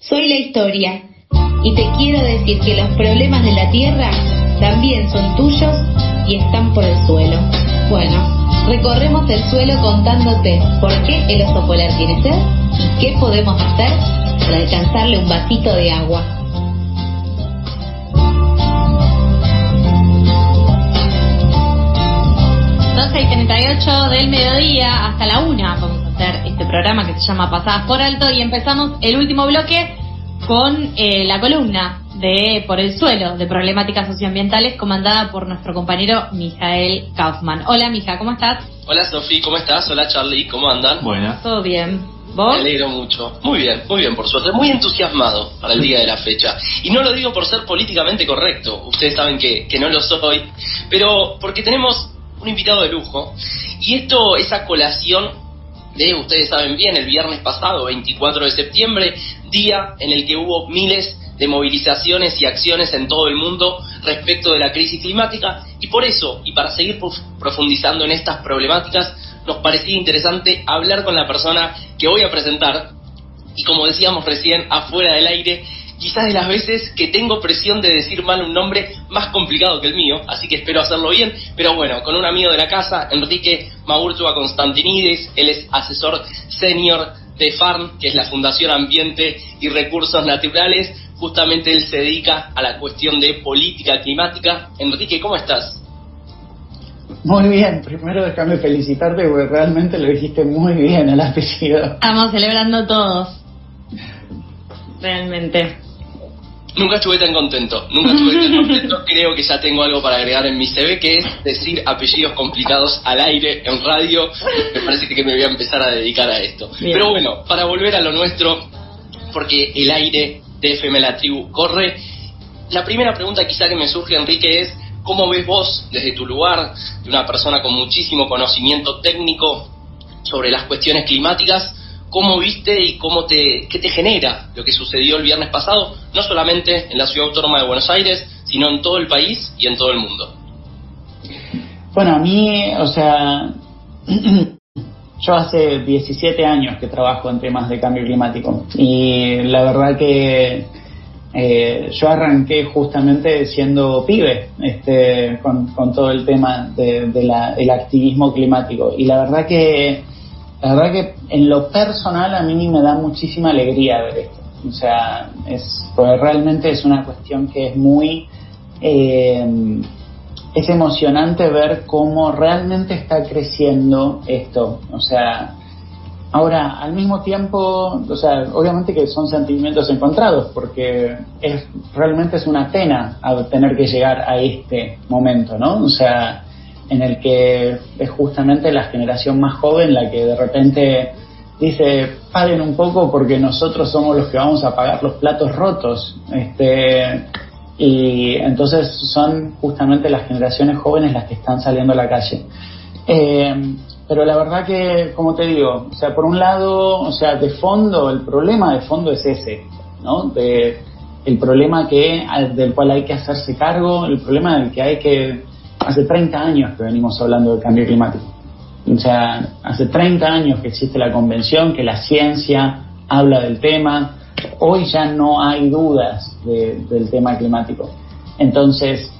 Soy la historia y te quiero decir que los problemas de la Tierra también son tuyos y están por el suelo. Bueno, recorremos el suelo contándote por qué el oso polar tiene sed y qué podemos hacer para alcanzarle un vasito de agua. y 38 del mediodía hasta la una hacer este programa que se llama Pasadas por Alto y empezamos el último bloque con eh, la columna de Por el Suelo de Problemáticas Socioambientales comandada por nuestro compañero Mijael Kaufman. Hola Mija, ¿cómo estás? Hola Sofi, ¿cómo estás? Hola Charlie, ¿cómo andan? Buenas. Todo bien. ¿Vos? Me alegro mucho. Muy bien, muy bien, por suerte. Muy entusiasmado para el día de la fecha. Y no lo digo por ser políticamente correcto, ustedes saben que, que no lo soy, pero porque tenemos un invitado de lujo. Y esto, esa colación de, ustedes saben bien, el viernes pasado, 24 de septiembre, día en el que hubo miles de movilizaciones y acciones en todo el mundo respecto de la crisis climática. Y por eso, y para seguir profundizando en estas problemáticas, nos parecía interesante hablar con la persona que voy a presentar. Y como decíamos recién afuera del aire, quizás de las veces que tengo presión de decir mal un nombre más complicado que el mío, así que espero hacerlo bien, pero bueno, con un amigo de la casa, Enrique Maurtua Constantinides, él es asesor senior de FARM, que es la Fundación Ambiente y Recursos Naturales, justamente él se dedica a la cuestión de política climática. Enrique, ¿cómo estás? Muy bien, primero déjame felicitarte porque realmente lo dijiste muy bien el apellido. Estamos celebrando todos. Realmente. Nunca estuve tan contento, nunca estuve tan contento. Creo que ya tengo algo para agregar en mi CV, que es decir apellidos complicados al aire en radio. Me parece que me voy a empezar a dedicar a esto. Pero bueno, para volver a lo nuestro, porque el aire de FM La Tribu corre, la primera pregunta quizá que me surge, Enrique, es ¿cómo ves vos desde tu lugar, de una persona con muchísimo conocimiento técnico sobre las cuestiones climáticas, cómo viste y cómo te, qué te genera lo que sucedió el viernes pasado, no solamente en la ciudad autónoma de Buenos Aires, sino en todo el país y en todo el mundo. Bueno, a mí, o sea, yo hace 17 años que trabajo en temas de cambio climático y la verdad que eh, yo arranqué justamente siendo pibe este, con, todo el tema del de, activismo climático y la verdad que la verdad que en lo personal a mí me da muchísima alegría ver esto. O sea, es, porque realmente es una cuestión que es muy... Eh, es emocionante ver cómo realmente está creciendo esto. O sea, ahora, al mismo tiempo, o sea, obviamente que son sentimientos encontrados, porque es realmente es una pena tener que llegar a este momento, ¿no? O sea, en el que es justamente la generación más joven la que de repente dice, paguen un poco porque nosotros somos los que vamos a pagar los platos rotos. Este, y entonces son justamente las generaciones jóvenes las que están saliendo a la calle. Eh, pero la verdad que, como te digo, o sea, por un lado, o sea, de fondo, el problema de fondo es ese, ¿no? De, el problema que, del cual hay que hacerse cargo, el problema del que hay que hace 30 años que venimos hablando del cambio climático. O sea, hace 30 años que existe la convención, que la ciencia habla del tema. Hoy ya no hay dudas del tema climático. Entonces,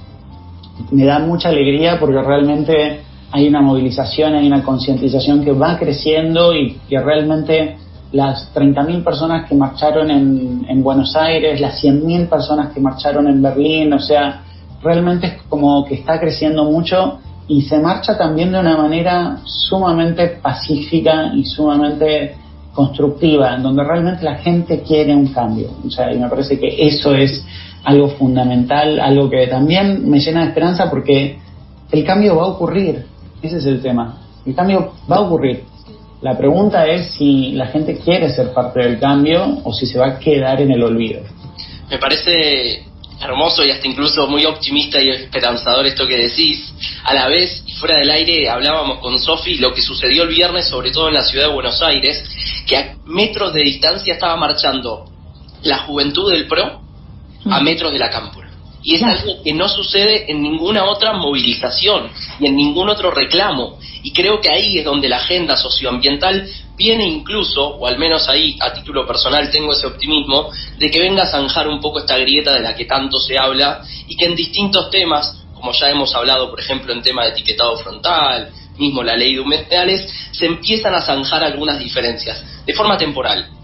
me da mucha alegría porque realmente hay una movilización, hay una concientización que va creciendo y que realmente las 30.000 personas que marcharon en, en Buenos Aires, las 100.000 personas que marcharon en Berlín, o sea, realmente es como que está creciendo mucho y se marcha también de una manera sumamente pacífica y sumamente constructiva, en donde realmente la gente quiere un cambio. O sea, y me parece que eso es algo fundamental, algo que también me llena de esperanza porque el cambio va a ocurrir. Ese es el tema. El cambio va a ocurrir. La pregunta es si la gente quiere ser parte del cambio o si se va a quedar en el olvido. Me parece hermoso y hasta incluso muy optimista y esperanzador esto que decís. A la vez, y fuera del aire, hablábamos con Sofi lo que sucedió el viernes, sobre todo en la ciudad de Buenos Aires, que a metros de distancia estaba marchando la juventud del PRO a metros de la cámpora. Y es algo que no sucede en ninguna otra movilización y en ningún otro reclamo. Y creo que ahí es donde la agenda socioambiental viene incluso, o al menos ahí a título personal tengo ese optimismo, de que venga a zanjar un poco esta grieta de la que tanto se habla y que en distintos temas, como ya hemos hablado, por ejemplo, en tema de etiquetado frontal, mismo la ley de humedales, se empiezan a zanjar algunas diferencias, de forma temporal.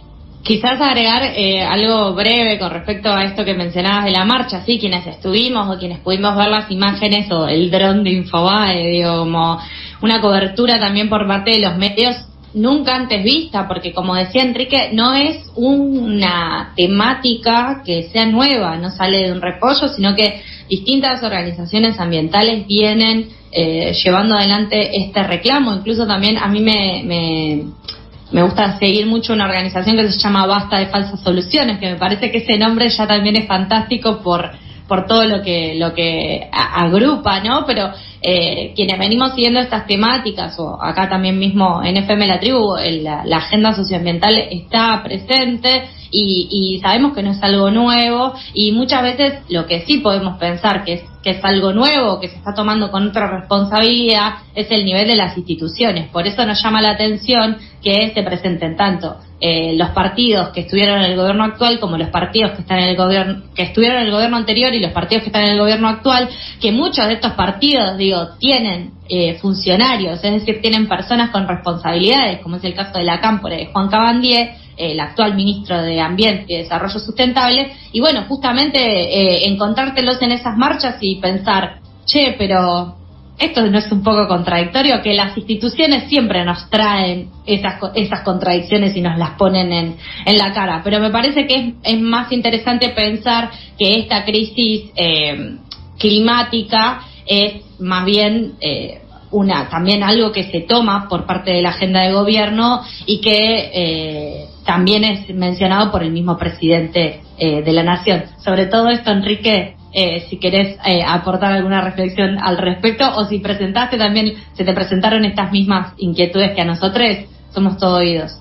Quizás agregar eh, algo breve con respecto a esto que mencionabas de la marcha, sí, quienes estuvimos o quienes pudimos ver las imágenes o el dron de Infobae, digo, como una cobertura también por parte de los medios nunca antes vista, porque como decía Enrique, no es una temática que sea nueva, no sale de un repollo, sino que distintas organizaciones ambientales vienen eh, llevando adelante este reclamo. Incluso también a mí me, me, me, gusta seguir mucho una organización que se llama Basta de Falsas Soluciones, que me parece que ese nombre ya también es fantástico por por todo lo que lo que agrupa, ¿no? Pero eh, quienes venimos siguiendo estas temáticas, o acá también mismo en FM La Tribu, la, la, agenda socioambiental está presente y, y, sabemos que no es algo nuevo y muchas veces lo que sí podemos pensar que es, que es algo nuevo, que se está tomando con otra responsabilidad, es el nivel de las instituciones. Por eso nos llama la atención que se presenten tanto eh, los partidos que estuvieron en el gobierno actual como los partidos que están en el gobierno que estuvieron en el gobierno anterior y los partidos que están en el gobierno actual que muchos de estos partidos digo tienen eh, funcionarios es decir tienen personas con responsabilidades como es el caso de la cámpora de Juan Cabandier el actual ministro de Ambiente y Desarrollo Sustentable y bueno justamente eh, encontrártelos en esas marchas y pensar che pero esto no es un poco contradictorio, que las instituciones siempre nos traen esas, esas contradicciones y nos las ponen en, en la cara. Pero me parece que es, es más interesante pensar que esta crisis eh, climática es más bien eh, una también algo que se toma por parte de la agenda de gobierno y que eh, también es mencionado por el mismo presidente de la nación. Sobre todo esto, Enrique, eh, si querés eh, aportar alguna reflexión al respecto o si presentaste también, se te presentaron estas mismas inquietudes que a nosotros, somos todo oídos.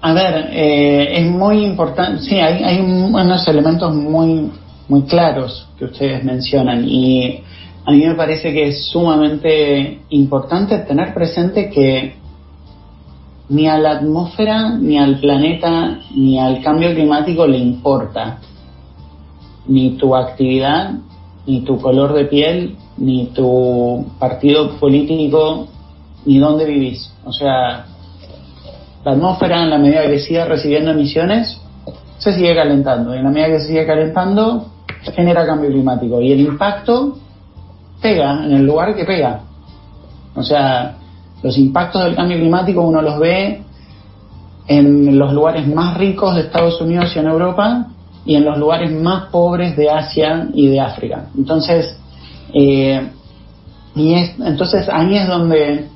A ver, eh, es muy importante, sí, hay, hay unos elementos muy, muy claros que ustedes mencionan y a mí me parece que es sumamente importante tener presente que ni a la atmósfera, ni al planeta, ni al cambio climático le importa ni tu actividad, ni tu color de piel, ni tu partido político, ni dónde vivís. O sea, la atmósfera en la medida que siga recibiendo emisiones se sigue calentando y en la medida que se sigue calentando genera cambio climático y el impacto pega en el lugar que pega. O sea, los impactos del cambio climático uno los ve en los lugares más ricos de Estados Unidos y en Europa y en los lugares más pobres de Asia y de África. Entonces, eh, y es, entonces ahí es donde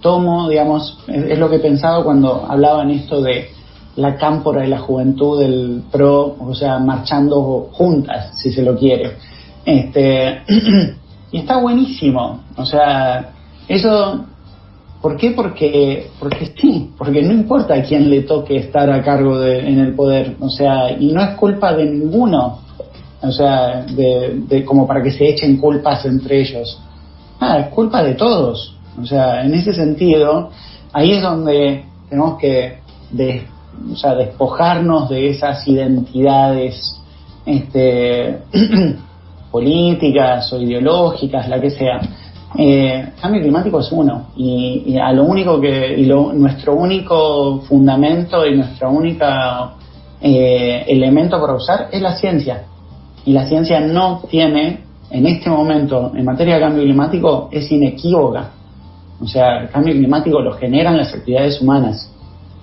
tomo, digamos, es, lo que he pensado cuando hablaban esto de la cámpora de la juventud del PRO, o sea, marchando juntas, si se lo quiere. Este, y está buenísimo, o sea, eso ¿Por qué? Porque, porque sí, porque no importa a quién le toque estar a cargo de, en el poder, o sea, y no es culpa de ninguno, o sea, de, como para que se echen culpas entre ellos. Ah, es culpa de todos, o sea, en ese sentido, ahí es donde tenemos que o sea, despojarnos de esas identidades este, políticas o ideológicas, la que sea eh, cambio climático es uno. Y, a lo único que nuestro único fundamento y nuestro único eh, elemento para usar es la ciencia. Y la ciencia no tiene en este momento en materia de cambio climático es inequívoca. O sea el cambio climático lo generan las actividades humanas.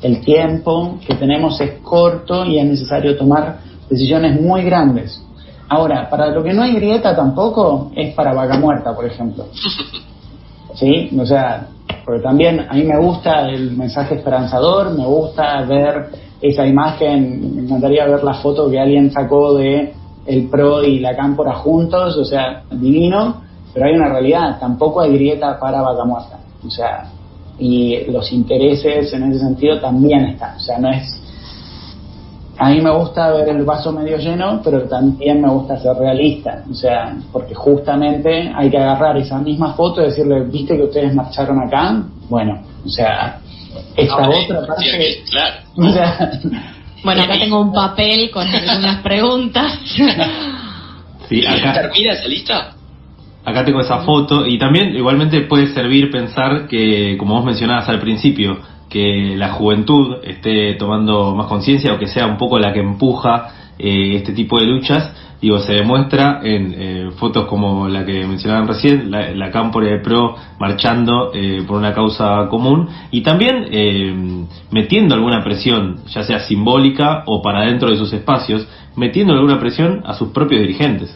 El tiempo que tenemos es corto y es necesario tomar decisiones muy grandes Ahora, para lo que no hay grieta tampoco es para vaca muerta, por ejemplo. ¿Sí? O sea, porque también a mí me gusta el mensaje esperanzador, me gusta ver esa imagen, me encantaría ver la foto que alguien sacó de el PRO y la Cámpora juntos, o sea, divino, pero hay una realidad, tampoco hay grieta para vaca muerta. O sea, y los intereses en ese sentido también están, o sea, no es a mí me gusta ver el vaso medio lleno, pero también me gusta ser realista, o sea, porque justamente hay que agarrar esa misma foto y decirle, ¿viste que ustedes marcharon acá? Bueno, o sea, esta otra parte... sí, claro. o sea, Bueno, acá tengo un papel con algunas preguntas. Sí, acá, ¿Termina esa lista? acá tengo esa foto y también igualmente puede servir pensar que, como vos mencionabas al principio, que la juventud esté tomando más conciencia o que sea un poco la que empuja eh, este tipo de luchas, digo, se demuestra en eh, fotos como la que mencionaban recién, la, la de Pro marchando eh, por una causa común y también eh, metiendo alguna presión, ya sea simbólica o para dentro de sus espacios, metiendo alguna presión a sus propios dirigentes.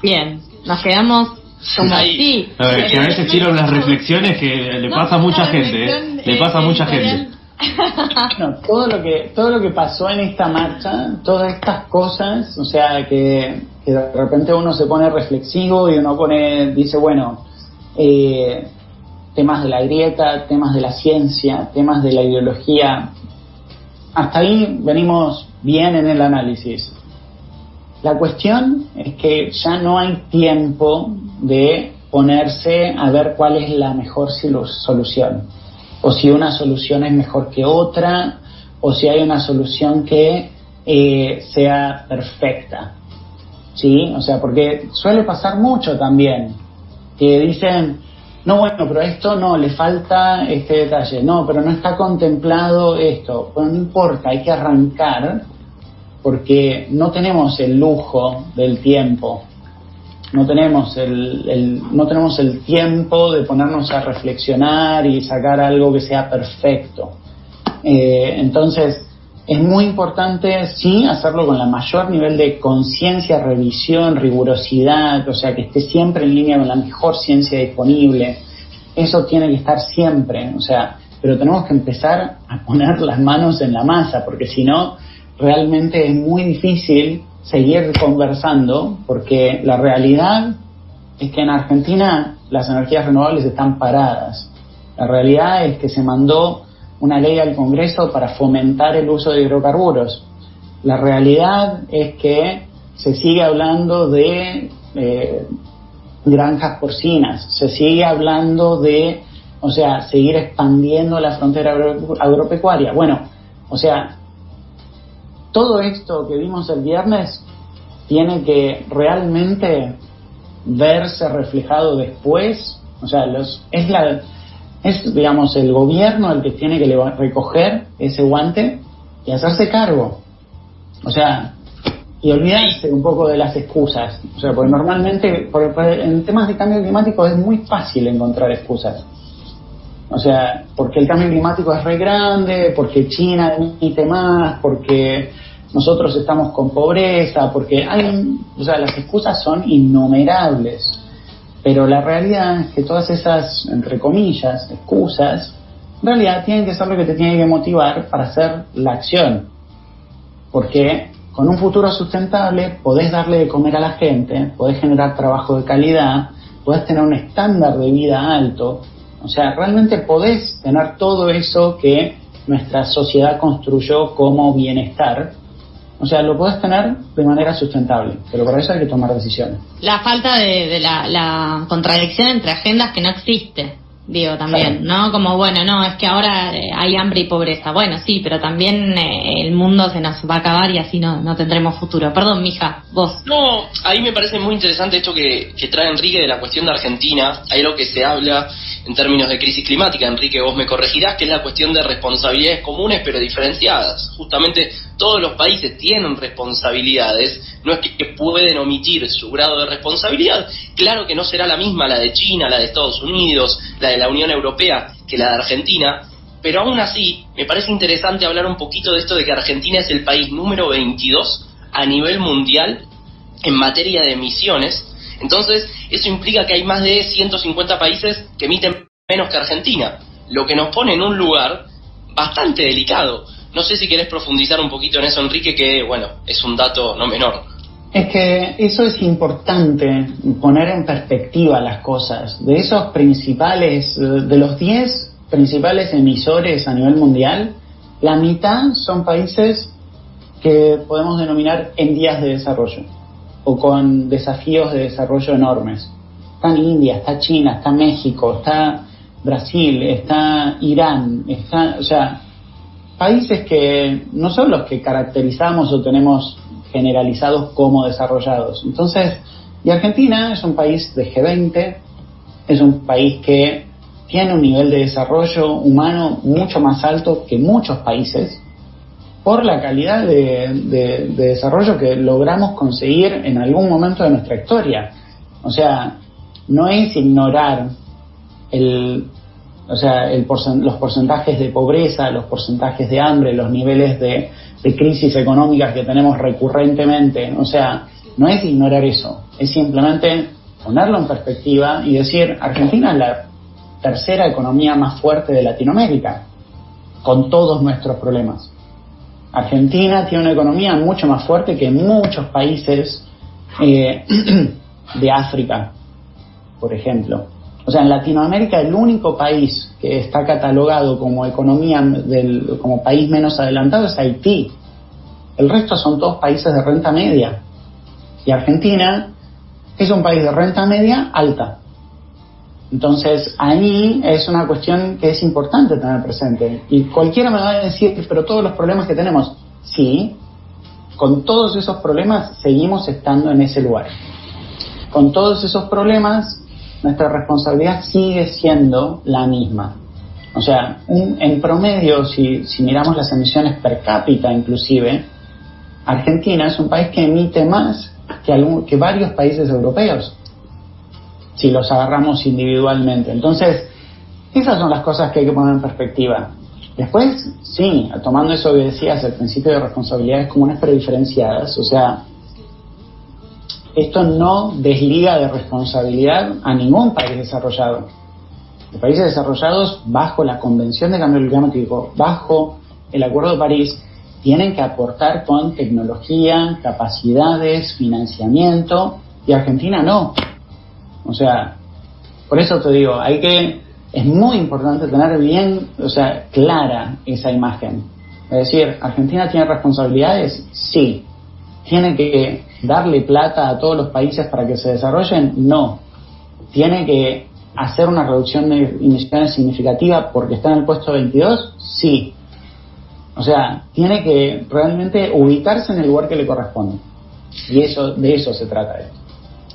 Bien, nos quedamos Ahí. así. A ver, que a veces tiro unas reflexiones que le No, pasa a mucha gente, ¿eh? le pasa a mucha gente. No, todo lo que todo lo que pasó en esta marcha, todas estas cosas, o sea que, que de repente uno se pone reflexivo y uno pone dice bueno eh, temas de la grieta, temas de la ciencia, temas de la ideología, hasta ahí venimos bien en el análisis. La cuestión es que ya no hay tiempo de ponerse a ver cuál es la mejor solución o si una solución es mejor que otra, o si hay una solución que eh, sea perfecta. ¿Sí? O sea, porque suele pasar mucho también, que dicen, no, bueno, pero esto no, le falta este detalle, no, pero no está contemplado esto. Bueno, no importa, hay que arrancar, porque no tenemos el lujo del tiempo no tenemos el, el- no tenemos el tiempo de ponernos a reflexionar y sacar algo que sea perfecto. Eh, entonces, es muy importante, sí, hacerlo con la mayor nivel de conciencia, revisión, rigurosidad, o sea, que esté siempre en línea con la mejor ciencia disponible. Eso tiene que estar siempre, o sea, pero tenemos que empezar a poner las manos en la masa, porque si no, realmente es muy difícil seguir conversando, porque la realidad es que en Argentina las energías renovables están paradas. La realidad es que se mandó una ley al Congreso para fomentar el uso de hidrocarburos. La realidad es que se sigue hablando de eh, granjas porcinas, se sigue hablando de, o sea, seguir expandiendo la frontera agro- agropecuaria. Bueno, o sea, todo esto que vimos el viernes tiene que realmente verse reflejado después, o sea, los, es la es digamos el gobierno el que tiene que recoger ese guante y hacerse cargo. O sea, y olvidarse un poco de las excusas. O sea, porque normalmente por- por- en temas de cambio climático es muy fácil encontrar excusas. O sea, porque el cambio climático es re grande, porque China emite más, porque nosotros estamos con pobreza, porque hay, o sea, las excusas son innumerables. Pero la realidad es que todas esas, entre comillas, excusas, en realidad tienen que ser lo que te tiene que motivar para hacer la acción. Porque con un futuro sustentable podés darle de comer a la gente, podés generar trabajo de calidad, podés tener un estándar de vida alto. O sea, realmente podés tener todo eso que nuestra sociedad construyó como bienestar. O sea, lo podés tener de manera sustentable, pero para eso hay que tomar decisiones. La falta de, de la, la contradicción entre agendas que no existe, digo también, ¿no? Como, bueno, no, es que ahora eh, hay hambre y pobreza. Bueno, sí, pero también eh, el mundo se nos va a acabar y así no, no tendremos futuro. Perdón, mija, vos. No, ahí me parece muy interesante esto que, que trae Enrique de la cuestión de Argentina. Hay algo que se habla en términos de crisis climática, Enrique, vos me corregirás, que es la cuestión de responsabilidades comunes pero diferenciadas. Justamente todos los países tienen responsabilidades, no es que pueden omitir su grado de responsabilidad. Claro que no será la misma la de China, la de Estados Unidos, la de la Unión Europea que la de Argentina, pero aún así me parece interesante hablar un poquito de esto de que Argentina es el país número 22 a nivel mundial en materia de emisiones. Entonces, eso implica que hay más de 150 países que emiten menos que Argentina, lo que nos pone en un lugar bastante delicado. No sé si querés profundizar un poquito en eso, Enrique, que, bueno, es un dato no menor. Es que eso es importante, poner en perspectiva las cosas. De esos principales, de los 10 principales emisores a nivel mundial, la mitad son países que podemos denominar en días de desarrollo o con desafíos de desarrollo enormes. Está India, está China, está México, está Brasil, está Irán, está, o sea, países que no son los que caracterizamos o tenemos generalizados como desarrollados. Entonces, y Argentina es un país de G20, es un país que tiene un nivel de desarrollo humano mucho más alto que muchos países por la calidad de, desarrollo que logramos conseguir en algún momento de nuestra historia. O sea, no es ignorar el, o sea, el los porcentajes de pobreza, los porcentajes de hambre, los niveles de, de crisis económicas que tenemos recurrentemente. O sea, no es ignorar eso, es simplemente ponerlo en perspectiva y decir, Argentina es la tercera economía más fuerte de Latinoamérica, con todos nuestros problemas. Argentina tiene una economía mucho más fuerte que muchos países eh, de África, por ejemplo. O sea, en Latinoamérica el único país que está catalogado como economía del, como país menos adelantado es Haití. El resto son todos países de renta media. Y Argentina es un país de renta media alta. Entonces ahí es una cuestión que es importante tener presente. Y cualquiera me va a decir, pero todos los problemas que tenemos, sí, con todos esos problemas seguimos estando en ese lugar. Con todos esos problemas, nuestra responsabilidad sigue siendo la misma. O sea, en promedio, si, si miramos las emisiones per cápita inclusive, Argentina es un país que emite más que, que varios países europeos, si los agarramos individualmente. Entonces, esas son las cosas que hay que poner en perspectiva. Después, sí, tomando eso que decías, el principio de responsabilidades comunes pero diferenciadas, o sea, esto no desliga de responsabilidad a ningún país desarrollado. Los países desarrollados, bajo la Convención de Cambio Climático, bajo el Acuerdo de París, tienen que aportar con tecnología, capacidades, financiamiento, y Argentina no. O sea, por eso te digo, hay que, es muy importante tener bien, o sea, clara esa imagen. Es decir, ¿Argentina tiene responsabilidades? Sí. ¿Tiene que darle plata a todos los países para que se desarrollen? No. ¿Tiene que hacer una reducción de emisiones significativa porque está en el puesto 22? Sí. O sea, tiene que realmente ubicarse en el lugar que le corresponde. Y eso, de eso se trata esto.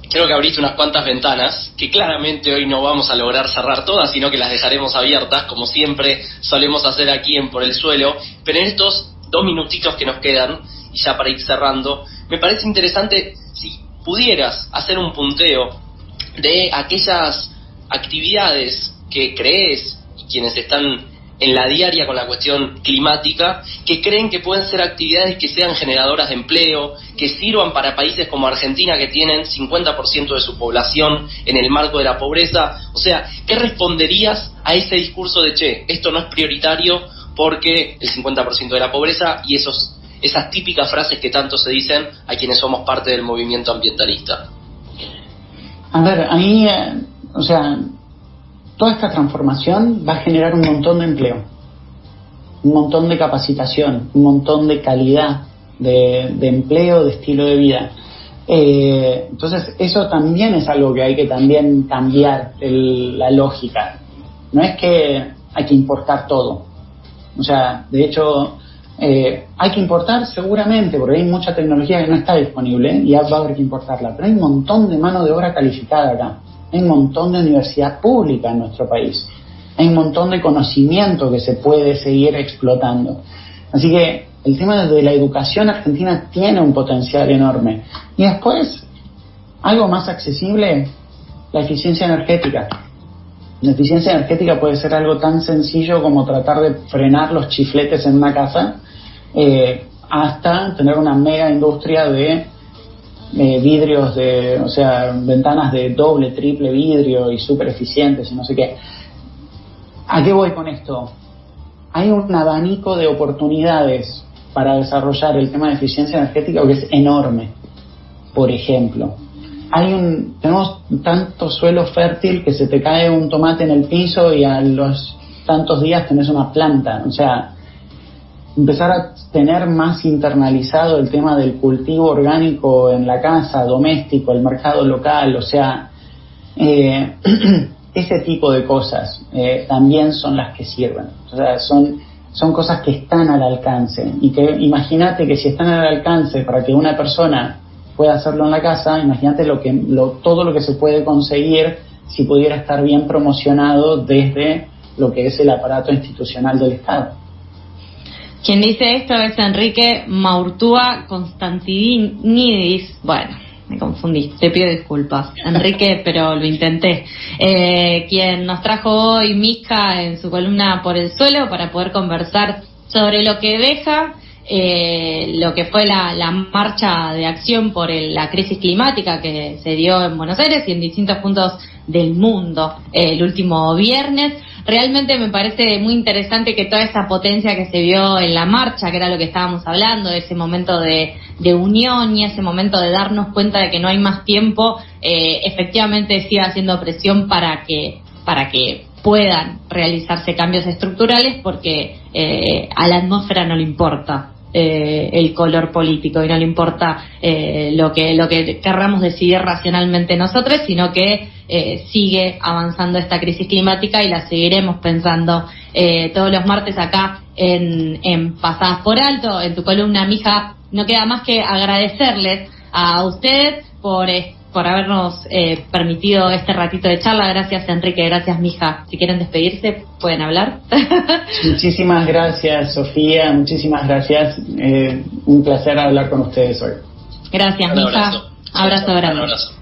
Creo que abriste unas cuantas ventanas que claramente hoy no vamos a lograr cerrar todas, sino que las dejaremos abiertas, como siempre solemos hacer aquí en Por el Suelo. Pero en estos dos minutitos que nos quedan, y ya para ir cerrando, me parece interesante si pudieras hacer un punteo de aquellas actividades que crees y quienes están en la diaria con la cuestión climática, que creen que pueden ser actividades que sean generadoras de empleo, que sirvan para países como Argentina que tienen 50% de su población en el marco de la pobreza. O sea, ¿qué responderías a ese discurso de, che, esto no es prioritario porque el 50% de la pobreza y esos, esas típicas frases que tanto se dicen a quienes somos parte del movimiento ambientalista? A ver, ahí, eh, o sea, Toda esta transformación va a generar un montón de empleo, un montón de capacitación, un montón de calidad de, empleo, de estilo de vida. Eh, entonces, eso también es algo que hay que también cambiar la lógica. No es que hay que importar todo. O sea, de hecho, eh, hay que importar seguramente, porque hay mucha tecnología que no está disponible y va a haber que importarla, pero hay un montón de mano de obra calificada acá. Hay un montón de universidad pública en nuestro país. Hay un montón de conocimiento que se puede seguir explotando. Así que el tema de la educación argentina tiene un potencial enorme. Y después, algo más accesible, la eficiencia energética. La eficiencia energética puede ser algo tan sencillo como tratar de frenar los chifletes en una casa, eh, hasta tener una mega industria de eh, vidrios de, o sea, ventanas de doble, triple vidrio y súper eficientes y no sé qué. ¿A qué voy con esto? Hay un abanico de oportunidades para desarrollar el tema de eficiencia energética que es enorme. Por ejemplo, hay un, tenemos tanto suelo fértil que se te cae un tomate en el piso y a los tantos días tenés una planta. O sea, empezar a tener más internalizado el tema del cultivo orgánico en la casa, doméstico, el mercado local, o sea, eh, ese tipo de cosas eh, también son las que sirven. O sea, son, son cosas que están al alcance y que imagínate que si están al alcance para que una persona pueda hacerlo en la casa, imagínate lo que, lo, todo lo que se puede conseguir si pudiera estar bien promocionado desde lo que es el aparato institucional del Estado. Quien dice esto es Enrique Maurtúa Constantinidis. Bueno, me confundí, te pido disculpas, Enrique, pero lo intenté. Eh, quien nos trajo hoy Mica en su columna Por el Suelo para poder conversar sobre lo que deja eh, lo que fue la, la, marcha de acción por la crisis climática que se dio en Buenos Aires y en distintos puntos del mundo eh, el último viernes. Realmente me parece muy interesante que toda esa potencia que se vio en la marcha, que era lo que estábamos hablando, ese momento de, unión y ese momento de darnos cuenta de que no hay más tiempo, eh, efectivamente siga haciendo presión para que, para que puedan realizarse cambios estructurales porque eh, a la atmósfera no le importa eh, el color político y no le importa eh, lo que lo que querramos decidir racionalmente nosotros, sino que eh, sigue avanzando esta crisis climática y la seguiremos pensando todos los martes acá en, en Pasadas por Alto, en tu columna, mija. No queda más que agradecerles a ustedes por por habernos eh, permitido este ratito de charla. Gracias, Enrique. Gracias, Mija. Si quieren despedirse, pueden hablar. Muchísimas gracias, Sofía. Muchísimas gracias. Eh, un placer hablar con ustedes hoy. Gracias, Mija. Abrazo, abrazo.